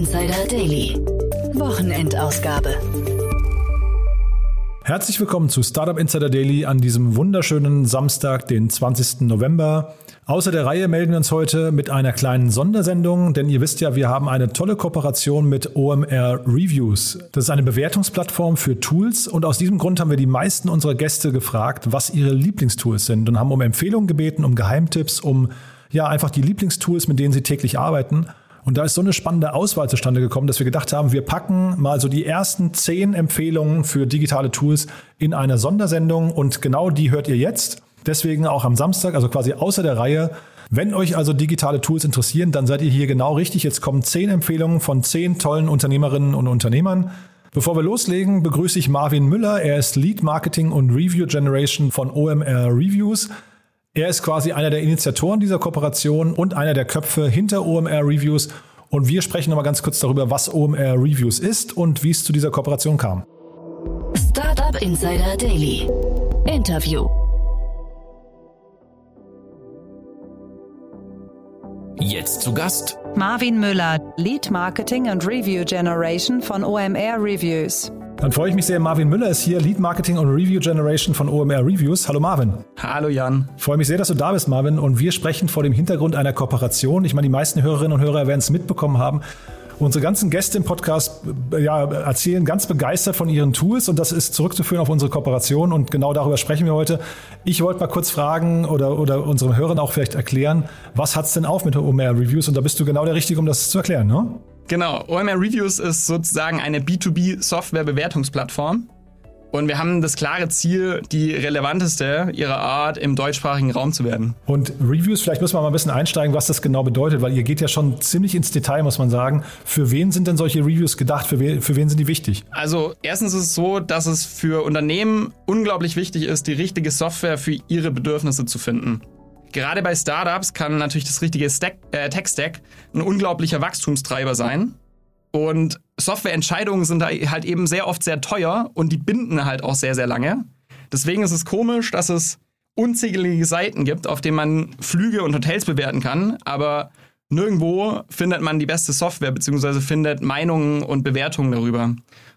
Insider Daily. Wochenendausgabe. Herzlich willkommen zu Startup Insider Daily an diesem wunderschönen Samstag, den 20. November. Außer der Reihe melden wir uns heute mit einer kleinen Sondersendung, denn ihr wisst ja, wir haben eine tolle Kooperation mit OMR Reviews. Das ist eine Bewertungsplattform für Tools und aus diesem Grund haben wir die meisten unserer Gäste gefragt, was ihre Lieblingstools sind und haben um Empfehlungen gebeten, um Geheimtipps, um ja einfach die Lieblingstools, mit denen sie täglich arbeiten. Und da ist so eine spannende Auswahl zustande gekommen, dass wir gedacht haben, wir packen mal so die ersten zehn Empfehlungen für digitale Tools in eine Sondersendung und genau die hört ihr jetzt. Deswegen auch am Samstag, also quasi außer der Reihe. Wenn euch also digitale Tools interessieren, dann seid ihr hier genau richtig. Jetzt kommen zehn Empfehlungen von zehn tollen Unternehmerinnen und Unternehmern. Bevor wir loslegen, begrüße ich Marvin Müller. Er ist Lead Marketing und Review Generation von OMR Reviews. Er ist quasi einer der Initiatoren dieser Kooperation und einer der Köpfe hinter OMR Reviews. Und wir sprechen nochmal ganz kurz darüber, was OMR Reviews ist und wie es zu dieser Kooperation kam. Startup Insider Daily. Interview. Jetzt zu Gast Marvin Müller, Lead Marketing und Review Generation von OMR Reviews. Dann freue ich mich sehr. Marvin Müller ist hier, Lead Marketing und Review Generation von OMR Reviews. Hallo Marvin. Hallo Jan. Freue mich sehr, dass du da bist, Marvin. Und wir sprechen vor dem Hintergrund einer Kooperation. Ich meine, die meisten Hörerinnen und Hörer werden es mitbekommen haben. Unsere ganzen Gäste im Podcast äh, ja, erzählen ganz begeistert von ihren Tools und das ist zurückzuführen auf unsere Kooperation und genau darüber sprechen wir heute. Ich wollte mal kurz fragen oder, oder unseren Hörern auch vielleicht erklären, was hat es denn auf mit OMR Reviews und da bist du genau der Richtige, um das zu erklären, ne? Genau, OMR Reviews ist sozusagen eine B2B-Software-Bewertungsplattform. Und wir haben das klare Ziel, die relevanteste ihrer Art im deutschsprachigen Raum zu werden. Und Reviews, vielleicht müssen wir mal ein bisschen einsteigen, was das genau bedeutet, weil ihr geht ja schon ziemlich ins Detail, muss man sagen. Für wen sind denn solche Reviews gedacht? Für, wen, für wen sind die wichtig? Also erstens ist es so, dass es für Unternehmen unglaublich wichtig ist, die richtige Software für ihre Bedürfnisse zu finden. Gerade bei Startups kann natürlich das richtige äh, Tech-Stack ein unglaublicher Wachstumstreiber sein. Und Softwareentscheidungen sind da halt eben sehr oft sehr teuer und die binden halt auch sehr, sehr lange. Deswegen ist es komisch, dass es unzählige Seiten gibt, auf denen man Flüge und Hotels bewerten kann, aber nirgendwo findet man die beste Software bzw. findet Meinungen und Bewertungen darüber.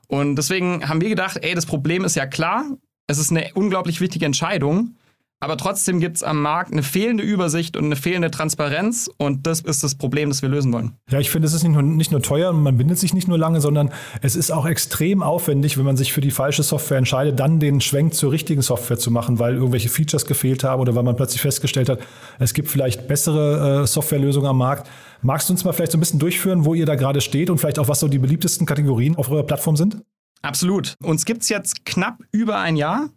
Und deswegen haben wir gedacht, ey, das Problem ist ja klar, es ist eine unglaublich wichtige Entscheidung, aber trotzdem gibt es am Markt eine fehlende Übersicht und eine fehlende Transparenz und das ist das Problem, das wir lösen wollen. Ja, ich finde, es ist nicht nur, nicht nur teuer und man bindet sich nicht nur lange, sondern es ist auch extrem aufwendig, wenn man sich für die falsche Software entscheidet, dann den Schwenk zur richtigen Software zu machen, weil irgendwelche Features gefehlt haben oder weil man plötzlich festgestellt hat, es gibt vielleicht bessere äh, Softwarelösungen am Markt. Magst du uns mal vielleicht so ein bisschen durchführen, wo ihr da gerade steht und vielleicht auch, was so die beliebtesten Kategorien auf eurer Plattform sind? Absolut. Uns gibt es jetzt knapp über ein Jahr.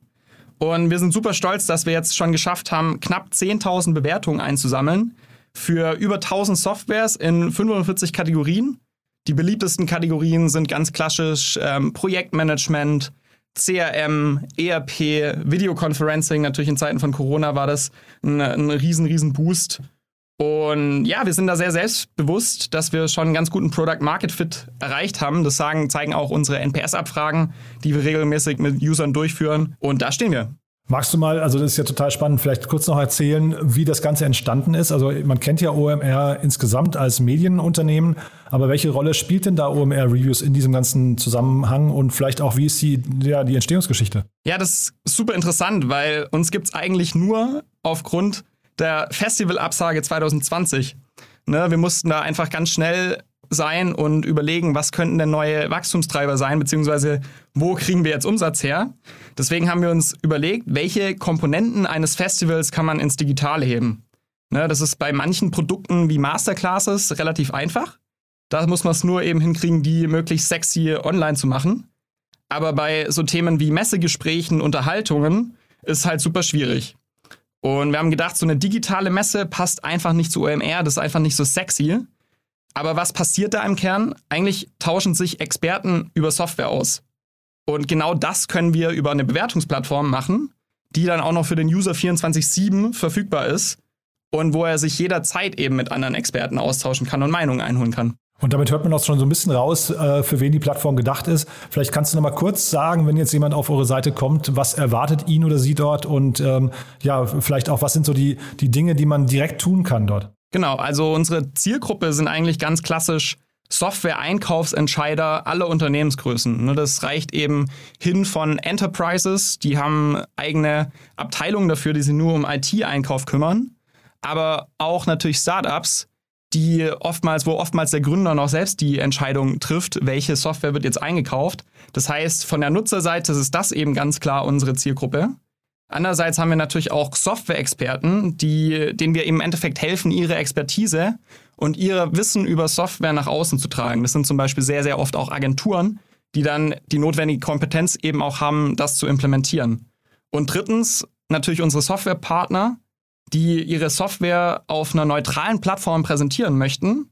Und wir sind super stolz, dass wir jetzt schon geschafft haben, knapp 10.000 Bewertungen einzusammeln für über 1000 Softwares in 45 Kategorien. Die beliebtesten Kategorien sind ganz klassisch ähm, Projektmanagement, CRM, ERP, Videoconferencing. Natürlich in Zeiten von Corona war das ein, ein riesen, riesen Boost. Und ja, wir sind da sehr selbstbewusst, dass wir schon einen ganz guten Product Market Fit erreicht haben. Das sagen, zeigen auch unsere NPS-Abfragen, die wir regelmäßig mit Usern durchführen. Und da stehen wir. Magst du mal, also das ist ja total spannend, vielleicht kurz noch erzählen, wie das Ganze entstanden ist? Also man kennt ja OMR insgesamt als Medienunternehmen, aber welche Rolle spielt denn da OMR Reviews in diesem ganzen Zusammenhang und vielleicht auch, wie ist die, ja, die Entstehungsgeschichte? Ja, das ist super interessant, weil uns gibt es eigentlich nur aufgrund der Festivalabsage 2020. Ne, wir mussten da einfach ganz schnell sein und überlegen, was könnten denn neue Wachstumstreiber sein, beziehungsweise wo kriegen wir jetzt Umsatz her. Deswegen haben wir uns überlegt, welche Komponenten eines Festivals kann man ins Digitale heben. Ne, das ist bei manchen Produkten wie Masterclasses relativ einfach. Da muss man es nur eben hinkriegen, die möglichst sexy online zu machen. Aber bei so Themen wie Messegesprächen, Unterhaltungen ist halt super schwierig. Und wir haben gedacht, so eine digitale Messe passt einfach nicht zu OMR, das ist einfach nicht so sexy. Aber was passiert da im Kern? Eigentlich tauschen sich Experten über Software aus. Und genau das können wir über eine Bewertungsplattform machen, die dann auch noch für den User 24-7 verfügbar ist und wo er sich jederzeit eben mit anderen Experten austauschen kann und Meinungen einholen kann. Und damit hört man auch schon so ein bisschen raus, äh, für wen die Plattform gedacht ist. Vielleicht kannst du noch mal kurz sagen, wenn jetzt jemand auf eure Seite kommt, was erwartet ihn oder sie dort und ähm, ja, vielleicht auch, was sind so die, die Dinge, die man direkt tun kann dort? Genau, also unsere Zielgruppe sind eigentlich ganz klassisch Software-Einkaufsentscheider aller Unternehmensgrößen. Ne, das reicht eben hin von Enterprises, die haben eigene Abteilungen dafür, die sich nur um IT-Einkauf kümmern, aber auch natürlich Startups, die oftmals, wo oftmals der Gründer noch selbst die Entscheidung trifft, welche Software wird jetzt eingekauft. Das heißt, von der Nutzerseite ist das eben ganz klar unsere Zielgruppe. Andererseits haben wir natürlich auch Software-Experten, denen wir im Endeffekt helfen, ihre Expertise und ihr Wissen über Software nach außen zu tragen. Das sind zum Beispiel sehr, sehr oft auch Agenturen, die dann die notwendige Kompetenz eben auch haben, das zu implementieren. Und drittens natürlich unsere Softwarepartner, die ihre Software auf einer neutralen Plattform präsentieren möchten,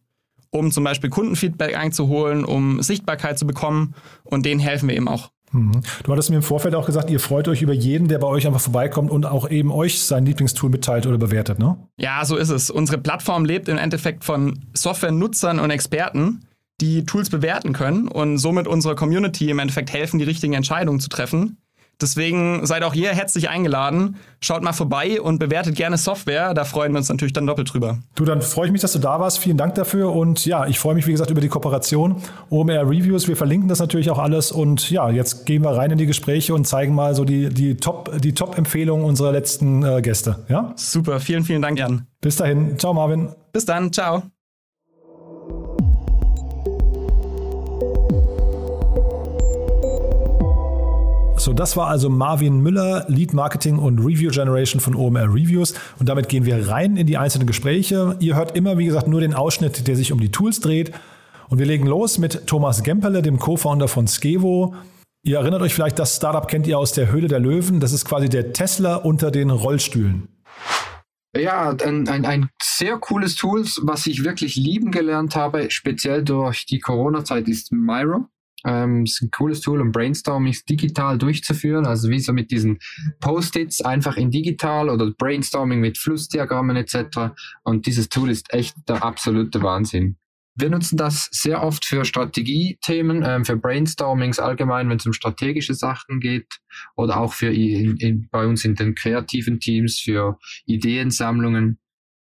um zum Beispiel Kundenfeedback einzuholen, um Sichtbarkeit zu bekommen. Und denen helfen wir eben auch. Mhm. Du hattest mir im Vorfeld auch gesagt, ihr freut euch über jeden, der bei euch einfach vorbeikommt und auch eben euch sein Lieblingstool mitteilt oder bewertet, ne? Ja, so ist es. Unsere Plattform lebt im Endeffekt von Software-Nutzern und Experten, die Tools bewerten können und somit unserer Community im Endeffekt helfen, die richtigen Entscheidungen zu treffen. Deswegen seid auch hier herzlich eingeladen. Schaut mal vorbei und bewertet gerne Software. Da freuen wir uns natürlich dann doppelt drüber. Du, dann freue ich mich, dass du da warst. Vielen Dank dafür. Und ja, ich freue mich, wie gesagt, über die Kooperation. OMR Reviews, wir verlinken das natürlich auch alles. Und ja, jetzt gehen wir rein in die Gespräche und zeigen mal so die, die Top-Empfehlungen die Top unserer letzten äh, Gäste. Ja? Super, vielen, vielen Dank, Jan. Bis dahin. Ciao, Marvin. Bis dann. Ciao. So, das war also Marvin Müller, Lead Marketing und Review Generation von OMR Reviews. Und damit gehen wir rein in die einzelnen Gespräche. Ihr hört immer, wie gesagt, nur den Ausschnitt, der sich um die Tools dreht. Und wir legen los mit Thomas Gemperle, dem Co-Founder von Skevo. Ihr erinnert euch vielleicht, das Startup kennt ihr aus der Höhle der Löwen. Das ist quasi der Tesla unter den Rollstühlen. Ja, ein, ein, ein sehr cooles Tool, was ich wirklich lieben gelernt habe, speziell durch die Corona-Zeit, ist Miro. Ähm, ist ein cooles Tool, um Brainstormings digital durchzuführen, also wie so mit diesen Post-its einfach in digital oder Brainstorming mit Flussdiagrammen etc. Und dieses Tool ist echt der absolute Wahnsinn. Wir nutzen das sehr oft für Strategiethemen, ähm, für Brainstormings allgemein, wenn es um strategische Sachen geht oder auch für in, in, bei uns in den kreativen Teams für Ideensammlungen.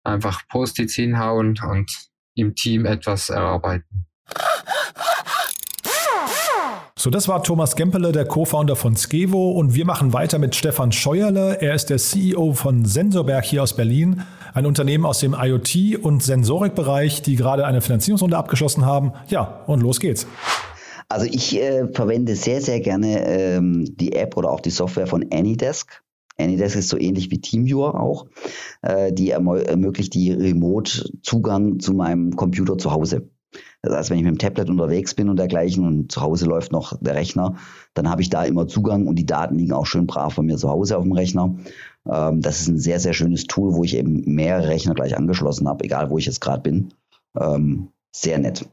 Einfach Post-its hinhauen und im Team etwas erarbeiten. So, das war Thomas Gempele, der Co-Founder von Skevo und wir machen weiter mit Stefan Scheuerle. Er ist der CEO von Sensorberg hier aus Berlin, ein Unternehmen aus dem IoT- und Sensorikbereich, die gerade eine Finanzierungsrunde abgeschlossen haben. Ja, und los geht's. Also ich äh, verwende sehr, sehr gerne ähm, die App oder auch die Software von Anydesk. Anydesk ist so ähnlich wie TeamViewer auch. Äh, die ermöglicht die Remote-Zugang zu meinem Computer zu Hause. Das heißt, wenn ich mit dem Tablet unterwegs bin und dergleichen und zu Hause läuft noch der Rechner, dann habe ich da immer Zugang und die Daten liegen auch schön brav bei mir zu Hause auf dem Rechner. Ähm, das ist ein sehr, sehr schönes Tool, wo ich eben mehrere Rechner gleich angeschlossen habe, egal wo ich jetzt gerade bin. Ähm, sehr nett.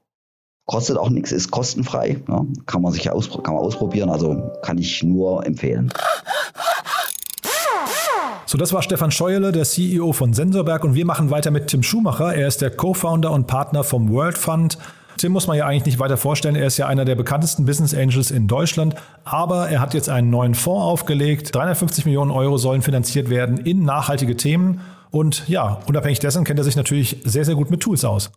Kostet auch nichts, ist kostenfrei. Ja, kann man sich aus, kann man ausprobieren, also kann ich nur empfehlen. So, das war Stefan Scheuerle, der CEO von Sensorberg und wir machen weiter mit Tim Schumacher. Er ist der Co-Founder und Partner vom World Fund. Tim muss man ja eigentlich nicht weiter vorstellen. Er ist ja einer der bekanntesten Business Angels in Deutschland. Aber er hat jetzt einen neuen Fonds aufgelegt. 350 Millionen Euro sollen finanziert werden in nachhaltige Themen. Und ja, unabhängig dessen kennt er sich natürlich sehr, sehr gut mit Tools aus.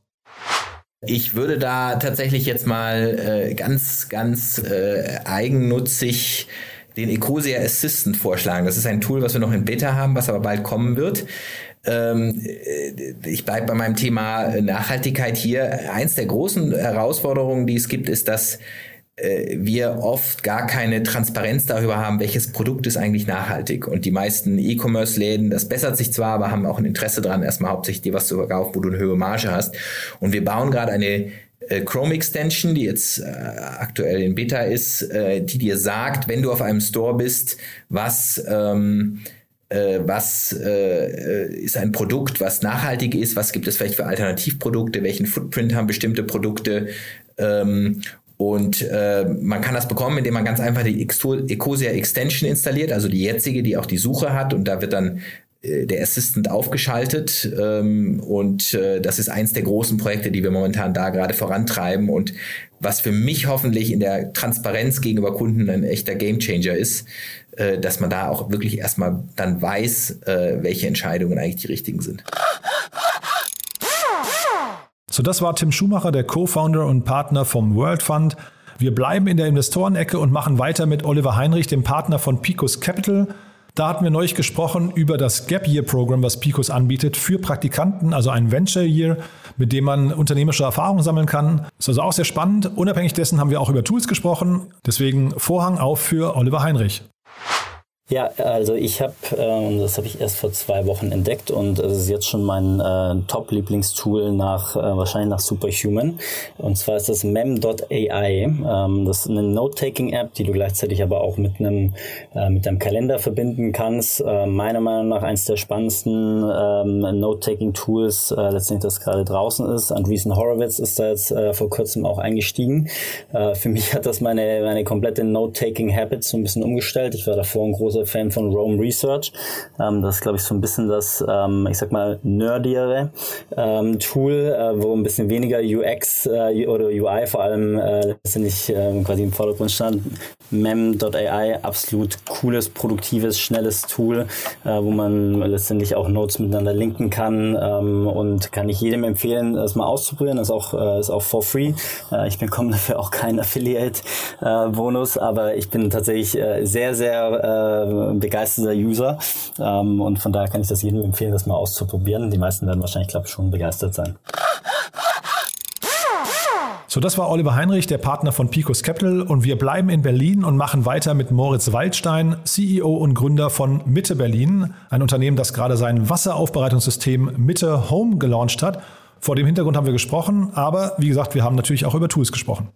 Ich würde da tatsächlich jetzt mal äh, ganz, ganz äh, eigennutzig den Ecosia Assistant vorschlagen. Das ist ein Tool, was wir noch in Beta haben, was aber bald kommen wird. Ähm, äh, ich bleibe bei meinem Thema Nachhaltigkeit hier. Eins der großen Herausforderungen, die es gibt, ist, dass äh, wir oft gar keine Transparenz darüber haben, welches Produkt ist eigentlich nachhaltig. Und die meisten E-Commerce-Läden, das bessert sich zwar, aber haben auch ein Interesse daran, erstmal hauptsächlich dir was zu verkaufen, wo du eine höhere Marge hast. Und wir bauen gerade eine Chrome Extension, die jetzt äh, aktuell in Beta ist, äh, die dir sagt, wenn du auf einem Store bist, was ähm, äh, was äh, ist ein Produkt, was nachhaltig ist, was gibt es vielleicht für Alternativprodukte, welchen Footprint haben bestimmte Produkte ähm, und äh, man kann das bekommen, indem man ganz einfach die Ecosia Extension installiert, also die jetzige, die auch die Suche hat. Und da wird dann äh, der Assistant aufgeschaltet ähm, und äh, das ist eins der großen Projekte, die wir momentan da gerade vorantreiben und was für mich hoffentlich in der Transparenz gegenüber Kunden ein echter Gamechanger ist, äh, dass man da auch wirklich erstmal dann weiß, äh, welche Entscheidungen eigentlich die richtigen sind. So, das war Tim Schumacher, der Co-Founder und Partner vom World Fund. Wir bleiben in der Investorenecke und machen weiter mit Oliver Heinrich, dem Partner von Picos Capital. Da hatten wir neulich gesprochen über das Gap Year Programm, was Picos anbietet für Praktikanten, also ein Venture Year, mit dem man unternehmerische Erfahrungen sammeln kann. Ist also auch sehr spannend. Unabhängig dessen haben wir auch über Tools gesprochen. Deswegen Vorhang auf für Oliver Heinrich. Ja, also ich habe, äh, das habe ich erst vor zwei Wochen entdeckt und es ist jetzt schon mein äh, Top-Lieblingstool nach, äh, wahrscheinlich nach Superhuman. Und zwar ist das mem.ai. Ähm, das ist eine Note-Taking-App, die du gleichzeitig aber auch mit einem, äh, mit deinem Kalender verbinden kannst. Äh, meiner Meinung nach eines der spannendsten ähm, Note-Taking-Tools, äh, letztendlich das gerade draußen ist. Andreessen Horowitz ist da jetzt äh, vor kurzem auch eingestiegen. Äh, für mich hat das meine, meine komplette Note-Taking-Habit so ein bisschen umgestellt. Ich war davor ein großer großer Fan von Rome Research. Ähm, das ist, glaube ich, so ein bisschen das, ähm, ich sag mal, nerdiere ähm, Tool, äh, wo ein bisschen weniger UX äh, oder UI vor allem äh, letztendlich äh, quasi im Vordergrund stand. Mem.ai, absolut cooles, produktives, schnelles Tool, äh, wo man letztendlich auch Notes miteinander linken kann ähm, und kann ich jedem empfehlen, das mal auszuprobieren. Das ist auch, äh, ist auch for free. Äh, ich bekomme dafür auch keinen Affiliate-Bonus, aber ich bin tatsächlich sehr, sehr äh, begeisterter User. Ähm, und von daher kann ich das jedem empfehlen, das mal auszuprobieren. Die meisten werden wahrscheinlich, glaube ich, schon begeistert sein. So, das war Oliver Heinrich, der Partner von Picos Capital und wir bleiben in Berlin und machen weiter mit Moritz Waldstein, CEO und Gründer von Mitte Berlin, ein Unternehmen, das gerade sein Wasseraufbereitungssystem Mitte Home gelauncht hat. Vor dem Hintergrund haben wir gesprochen, aber wie gesagt, wir haben natürlich auch über Tools gesprochen.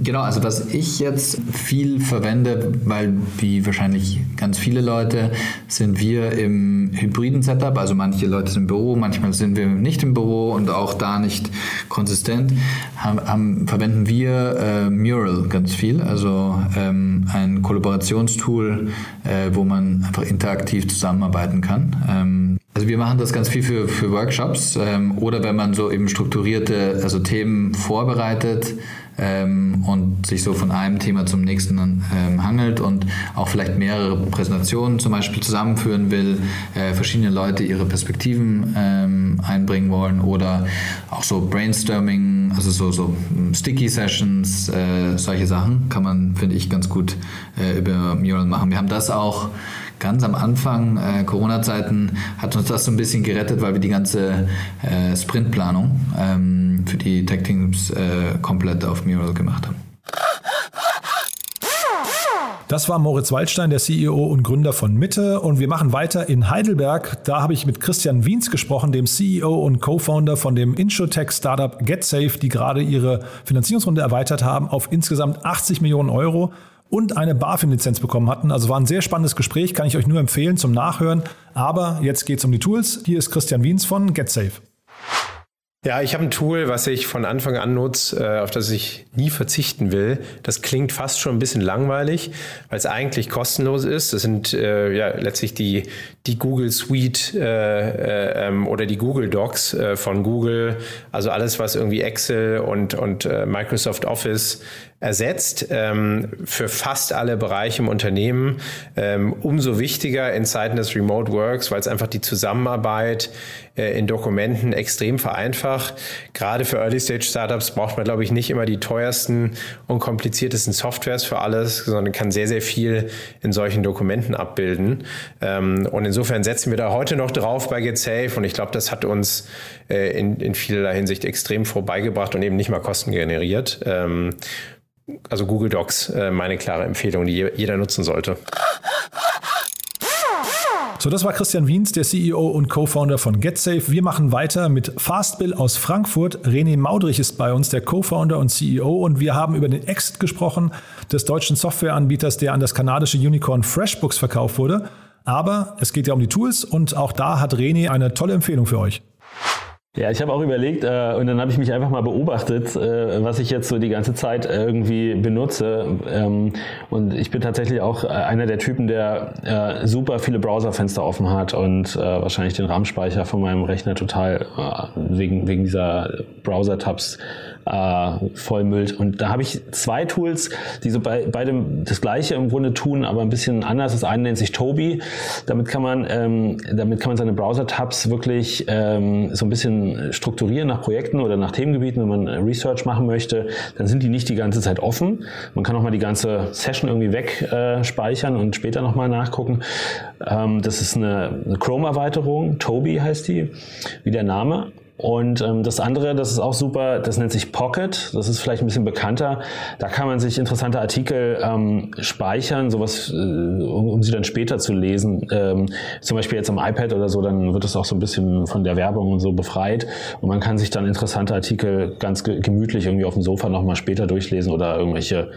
Genau, also was ich jetzt viel verwende, weil wie wahrscheinlich ganz viele Leute sind wir im hybriden Setup, also manche Leute sind im Büro, manchmal sind wir nicht im Büro und auch da nicht konsistent, haben, haben, verwenden wir äh, Mural ganz viel, also ähm, ein Kollaborationstool, äh, wo man einfach interaktiv zusammenarbeiten kann. Ähm, also wir machen das ganz viel für, für Workshops. Ähm, oder wenn man so eben strukturierte also Themen vorbereitet, ähm, und sich so von einem Thema zum nächsten ähm, hangelt und auch vielleicht mehrere Präsentationen zum Beispiel zusammenführen will, äh, verschiedene Leute ihre Perspektiven ähm, einbringen wollen oder auch so Brainstorming, also so, so Sticky Sessions, äh, solche Sachen kann man, finde ich, ganz gut äh, über Mural machen. Wir haben das auch ganz am Anfang äh, Corona-Zeiten hat uns das so ein bisschen gerettet, weil wir die ganze äh, Sprintplanung ähm, für die Tech-Teams äh, komplett auf Mural gemacht haben. Das war Moritz Waldstein, der CEO und Gründer von Mitte. Und wir machen weiter in Heidelberg. Da habe ich mit Christian Wiens gesprochen, dem CEO und Co-Founder von dem Insurtech-Startup GetSafe, die gerade ihre Finanzierungsrunde erweitert haben auf insgesamt 80 Millionen Euro und eine BaFin-Lizenz bekommen hatten. Also war ein sehr spannendes Gespräch, kann ich euch nur empfehlen zum Nachhören. Aber jetzt geht es um die Tools. Hier ist Christian Wiens von GetSafe. Ja, ich habe ein Tool, was ich von Anfang an nutze, äh, auf das ich nie verzichten will. Das klingt fast schon ein bisschen langweilig, weil es eigentlich kostenlos ist. Das sind äh, ja letztlich die, die Google Suite äh, äh, ähm, oder die Google Docs äh, von Google. Also alles, was irgendwie Excel und, und äh, Microsoft Office ersetzt ähm, für fast alle Bereiche im Unternehmen. Ähm, umso wichtiger in Zeiten des Remote Works, weil es einfach die Zusammenarbeit äh, in Dokumenten extrem vereinfacht. Gerade für Early-Stage-Startups braucht man, glaube ich, nicht immer die teuersten und kompliziertesten Softwares für alles, sondern kann sehr, sehr viel in solchen Dokumenten abbilden. Ähm, und insofern setzen wir da heute noch drauf bei GetSafe und ich glaube, das hat uns äh, in, in vielerlei Hinsicht extrem vorbeigebracht und eben nicht mal Kosten generiert. Also Google Docs, äh, meine klare Empfehlung, die jeder nutzen sollte. So, das war Christian Wiens, der CEO und Co-Founder von GetSafe. Wir machen weiter mit Fastbill aus Frankfurt. René Maudrich ist bei uns, der Co-Founder und CEO. Und wir haben über den Exit gesprochen des deutschen Softwareanbieters, der an das kanadische Unicorn FreshBooks verkauft wurde. Aber es geht ja um die Tools und auch da hat René eine tolle Empfehlung für euch. Ja, ich habe auch überlegt äh, und dann habe ich mich einfach mal beobachtet, äh, was ich jetzt so die ganze Zeit irgendwie benutze. Ähm, und ich bin tatsächlich auch äh, einer der Typen, der äh, super viele Browserfenster offen hat und äh, wahrscheinlich den RAM-Speicher von meinem Rechner total äh, wegen, wegen dieser Browser-Tabs vollmüllt. Und da habe ich zwei Tools, die so bei beidem das gleiche im Grunde tun, aber ein bisschen anders. Das eine nennt sich Toby. Damit kann man, ähm, damit kann man seine Browser-Tabs wirklich ähm, so ein bisschen dann strukturieren nach Projekten oder nach Themengebieten, wenn man Research machen möchte, dann sind die nicht die ganze Zeit offen. Man kann auch mal die ganze Session irgendwie wegspeichern und später nochmal nachgucken. Ähm, das ist eine, eine Chrome-Erweiterung, Toby heißt die, wie der Name. Und ähm, das andere, das ist auch super, das nennt sich Pocket. Das ist vielleicht ein bisschen bekannter. Da kann man sich interessante Artikel ähm, speichern, sowas, äh, um, um sie dann später zu lesen. Ähm, zum Beispiel jetzt am iPad oder so, dann wird es auch so ein bisschen von der Werbung und so befreit. Und man kann sich dann interessante Artikel ganz ge gemütlich irgendwie auf dem Sofa nochmal später durchlesen oder irgendwelche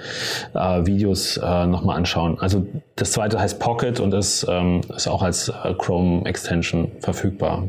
äh, Videos äh, nochmal anschauen. Also das zweite heißt Pocket und ist, ähm, ist auch als äh, Chrome Extension verfügbar.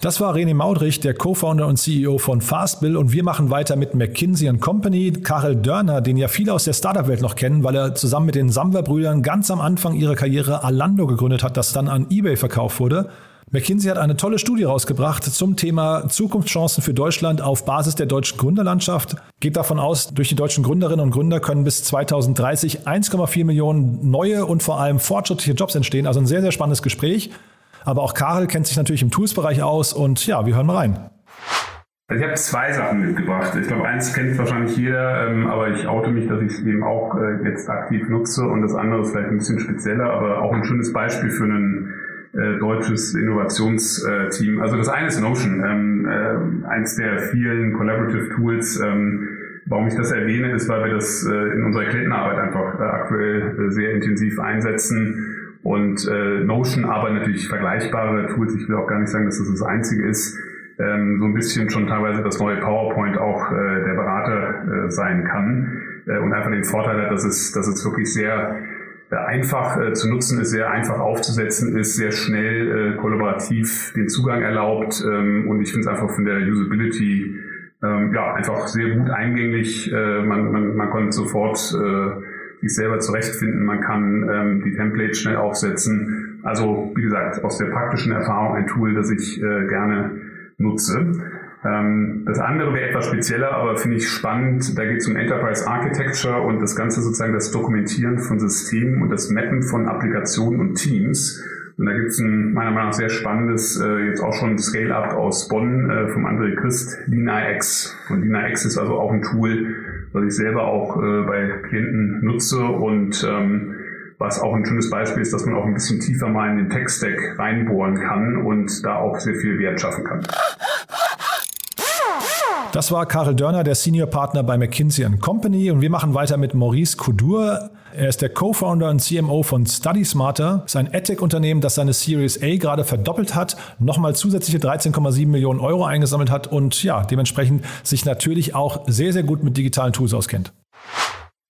Das war René Maudrich, der Co-Founder und CEO von Fastbill und wir machen weiter mit McKinsey Company. Karel Dörner, den ja viele aus der Startup-Welt noch kennen, weil er zusammen mit den Samwer-Brüdern ganz am Anfang ihrer Karriere Alando gegründet hat, das dann an eBay verkauft wurde. McKinsey hat eine tolle Studie rausgebracht zum Thema Zukunftschancen für Deutschland auf Basis der deutschen Gründerlandschaft. Geht davon aus, durch die deutschen Gründerinnen und Gründer können bis 2030 1,4 Millionen neue und vor allem fortschrittliche Jobs entstehen. Also ein sehr, sehr spannendes Gespräch. Aber auch Karel kennt sich natürlich im Tools-Bereich aus und ja, wir hören mal rein. Also ich habe zwei Sachen mitgebracht. Ich glaube, eins kennt wahrscheinlich jeder, ähm, aber ich oute mich, dass ich es eben auch äh, jetzt aktiv nutze und das andere ist vielleicht ein bisschen spezieller, aber auch ein schönes Beispiel für ein äh, deutsches Innovationsteam. Also das eine ist Notion, ähm, äh, eins der vielen Collaborative Tools. Ähm, warum ich das erwähne, ist, weil wir das äh, in unserer Klientenarbeit einfach äh, aktuell äh, sehr intensiv einsetzen und äh, Notion, aber natürlich vergleichbare Tools. Ich will auch gar nicht sagen, dass das das einzige ist. Ähm, so ein bisschen schon teilweise das neue PowerPoint auch äh, der Berater äh, sein kann äh, und einfach den Vorteil hat, dass es, dass es wirklich sehr äh, einfach äh, zu nutzen ist, sehr einfach aufzusetzen ist, sehr schnell äh, kollaborativ den Zugang erlaubt ähm, und ich finde es einfach von der Usability ähm, ja einfach sehr gut eingänglich. Äh, man, man, man konnte sofort äh, sich selber zurechtfinden, man kann ähm, die Templates schnell aufsetzen. Also wie gesagt, aus der praktischen Erfahrung ein Tool, das ich äh, gerne nutze. Ähm, das andere wäre etwas spezieller, aber finde ich spannend. Da geht es um Enterprise Architecture und das Ganze sozusagen das Dokumentieren von Systemen und das Mappen von Applikationen und Teams. Und da gibt es ein meiner Meinung nach sehr spannendes, äh, jetzt auch schon Scale-Up aus Bonn äh, vom André Christ, LinaX. Und LinaX ist also auch ein Tool, was ich selber auch äh, bei Klienten nutze und ähm, was auch ein schönes Beispiel ist, dass man auch ein bisschen tiefer mal in den Tech-Stack reinbohren kann und da auch sehr viel Wert schaffen kann. Das war Karel Dörner, der Senior Partner bei McKinsey Company und wir machen weiter mit Maurice Coudur. Er ist der Co-Founder und CMO von Study Smarter. Das ist ein EdTech-Unternehmen, das seine Series A gerade verdoppelt hat, nochmal zusätzliche 13,7 Millionen Euro eingesammelt hat und ja, dementsprechend sich natürlich auch sehr, sehr gut mit digitalen Tools auskennt.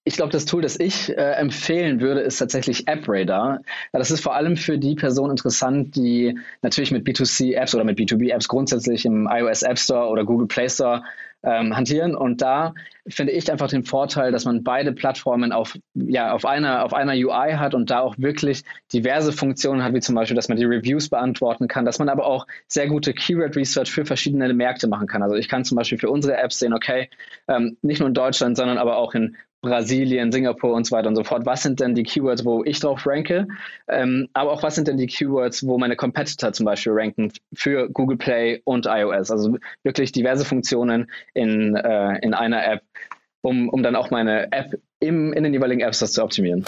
Ich glaube, das Tool, das ich äh, empfehlen würde, ist tatsächlich AppRadar. Ja, das ist vor allem für die Person interessant, die natürlich mit B2C-Apps oder mit B2B-Apps grundsätzlich im iOS App Store oder Google Play Store ähm, hantieren. Und da finde ich einfach den Vorteil, dass man beide Plattformen auf, ja, auf, einer, auf einer UI hat und da auch wirklich diverse Funktionen hat, wie zum Beispiel, dass man die Reviews beantworten kann, dass man aber auch sehr gute Keyword Research für verschiedene Märkte machen kann. Also ich kann zum Beispiel für unsere Apps sehen, okay, ähm, nicht nur in Deutschland, sondern aber auch in Brasilien, Singapur und so weiter und so fort. Was sind denn die Keywords, wo ich drauf ranke? Ähm, aber auch was sind denn die Keywords, wo meine Competitor zum Beispiel ranken für Google Play und iOS? Also wirklich diverse Funktionen in, äh, in einer App, um, um dann auch meine App im, in den jeweiligen Apps das zu optimieren.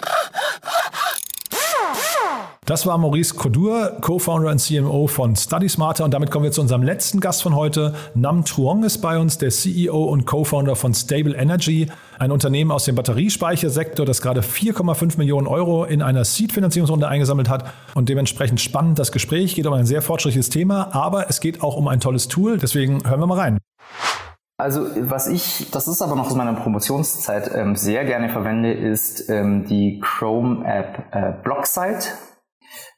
Das war Maurice Kodur, Co-Founder und CMO von Study Smarter. Und damit kommen wir zu unserem letzten Gast von heute. Nam Truong ist bei uns, der CEO und Co-Founder von Stable Energy, ein Unternehmen aus dem Batteriespeichersektor, das gerade 4,5 Millionen Euro in einer Seed-Finanzierungsrunde eingesammelt hat. Und dementsprechend spannend das Gespräch. Geht um ein sehr fortschrittliches Thema, aber es geht auch um ein tolles Tool. Deswegen hören wir mal rein. Also was ich, das ist aber noch aus meiner Promotionszeit ähm, sehr gerne verwende, ist ähm, die Chrome App äh, Blocksite.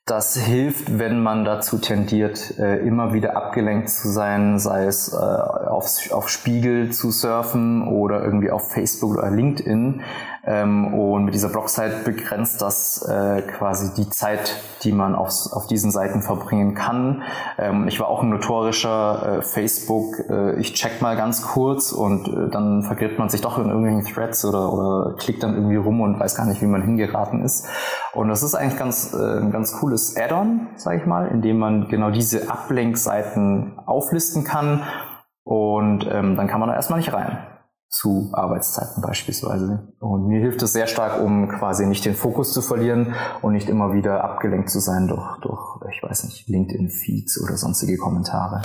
Das hilft, wenn man dazu tendiert, äh, immer wieder abgelenkt zu sein, sei es äh, auf, auf Spiegel zu surfen oder irgendwie auf Facebook oder LinkedIn. Ähm, und mit dieser Blogsite begrenzt das äh, quasi die Zeit, die man auf, auf diesen Seiten verbringen kann. Ähm, ich war auch ein notorischer äh, Facebook, äh, ich check mal ganz kurz und äh, dann vergräbt man sich doch in irgendwelchen Threads oder, oder klickt dann irgendwie rum und weiß gar nicht, wie man hingeraten ist. Und das ist eigentlich ganz, äh, ein ganz cooles Add-on, sage ich mal, in dem man genau diese Ablenkseiten auflisten kann und ähm, dann kann man da erstmal nicht rein zu Arbeitszeiten beispielsweise. Und mir hilft es sehr stark, um quasi nicht den Fokus zu verlieren und nicht immer wieder abgelenkt zu sein durch, durch ich weiß nicht, LinkedIn-Feeds oder sonstige Kommentare.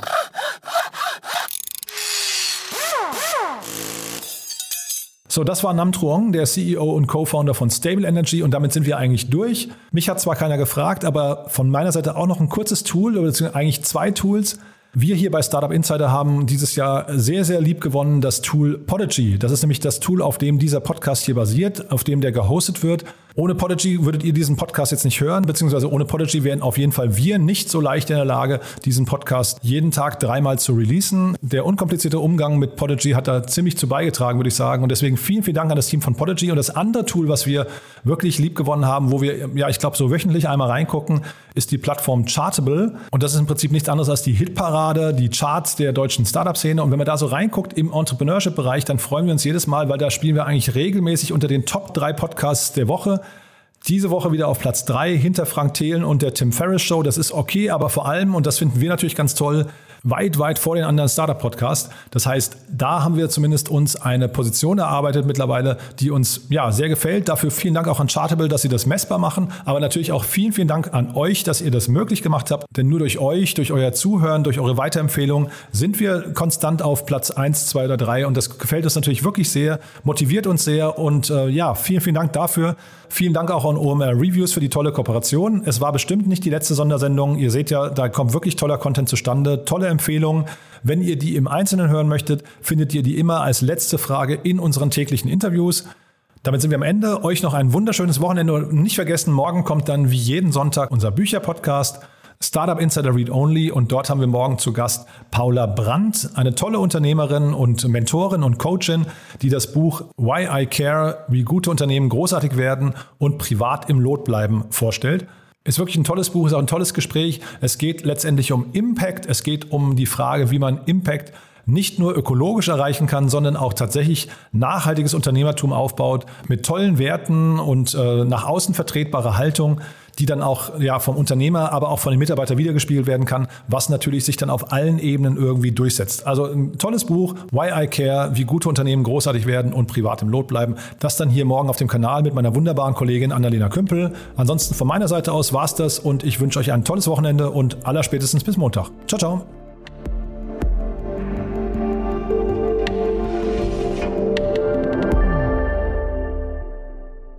So, das war Nam Truong, der CEO und Co-Founder von Stable Energy und damit sind wir eigentlich durch. Mich hat zwar keiner gefragt, aber von meiner Seite auch noch ein kurzes Tool, oder eigentlich zwei Tools, wir hier bei Startup Insider haben dieses Jahr sehr, sehr lieb gewonnen das Tool Podigy. Das ist nämlich das Tool, auf dem dieser Podcast hier basiert, auf dem der gehostet wird. Ohne Podigy würdet ihr diesen Podcast jetzt nicht hören, beziehungsweise ohne Podigy wären auf jeden Fall wir nicht so leicht in der Lage, diesen Podcast jeden Tag dreimal zu releasen. Der unkomplizierte Umgang mit Podigy hat da ziemlich zu beigetragen, würde ich sagen. Und deswegen vielen, vielen Dank an das Team von Podigy. Und das andere Tool, was wir wirklich lieb gewonnen haben, wo wir, ja, ich glaube, so wöchentlich einmal reingucken, ist die Plattform Chartable. Und das ist im Prinzip nichts anderes als die Hitparade, die Charts der deutschen Startup-Szene. Und wenn man da so reinguckt im Entrepreneurship-Bereich, dann freuen wir uns jedes Mal, weil da spielen wir eigentlich regelmäßig unter den Top drei Podcasts der Woche. Diese Woche wieder auf Platz 3 hinter Frank Thelen und der Tim Ferriss Show. Das ist okay, aber vor allem, und das finden wir natürlich ganz toll, weit, weit vor den anderen Startup-Podcasts. Das heißt, da haben wir zumindest uns eine Position erarbeitet mittlerweile, die uns ja sehr gefällt. Dafür vielen Dank auch an Chartable, dass sie das messbar machen. Aber natürlich auch vielen, vielen Dank an euch, dass ihr das möglich gemacht habt. Denn nur durch euch, durch euer Zuhören, durch eure Weiterempfehlung sind wir konstant auf Platz 1, 2 oder 3. Und das gefällt uns natürlich wirklich sehr, motiviert uns sehr. Und äh, ja, vielen, vielen Dank dafür. Vielen Dank auch an OMR Reviews für die tolle Kooperation. Es war bestimmt nicht die letzte Sondersendung. Ihr seht ja, da kommt wirklich toller Content zustande, tolle Empfehlungen. Wenn ihr die im Einzelnen hören möchtet, findet ihr die immer als letzte Frage in unseren täglichen Interviews. Damit sind wir am Ende. Euch noch ein wunderschönes Wochenende und nicht vergessen, morgen kommt dann wie jeden Sonntag unser Bücherpodcast. Startup Insider Read Only und dort haben wir morgen zu Gast Paula Brandt, eine tolle Unternehmerin und Mentorin und Coachin, die das Buch Why I Care, wie gute Unternehmen großartig werden und privat im Lot bleiben vorstellt. Ist wirklich ein tolles Buch, ist auch ein tolles Gespräch. Es geht letztendlich um Impact, es geht um die Frage, wie man Impact nicht nur ökologisch erreichen kann, sondern auch tatsächlich nachhaltiges Unternehmertum aufbaut mit tollen Werten und äh, nach außen vertretbare Haltung die dann auch ja, vom Unternehmer, aber auch von den Mitarbeitern wiedergespielt werden kann, was natürlich sich dann auf allen Ebenen irgendwie durchsetzt. Also ein tolles Buch, Why I Care, wie gute Unternehmen großartig werden und privat im Lot bleiben. Das dann hier morgen auf dem Kanal mit meiner wunderbaren Kollegin Annalena Kümpel. Ansonsten von meiner Seite aus war's das und ich wünsche euch ein tolles Wochenende und allerspätestens bis Montag. Ciao, ciao.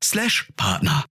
slash Partner.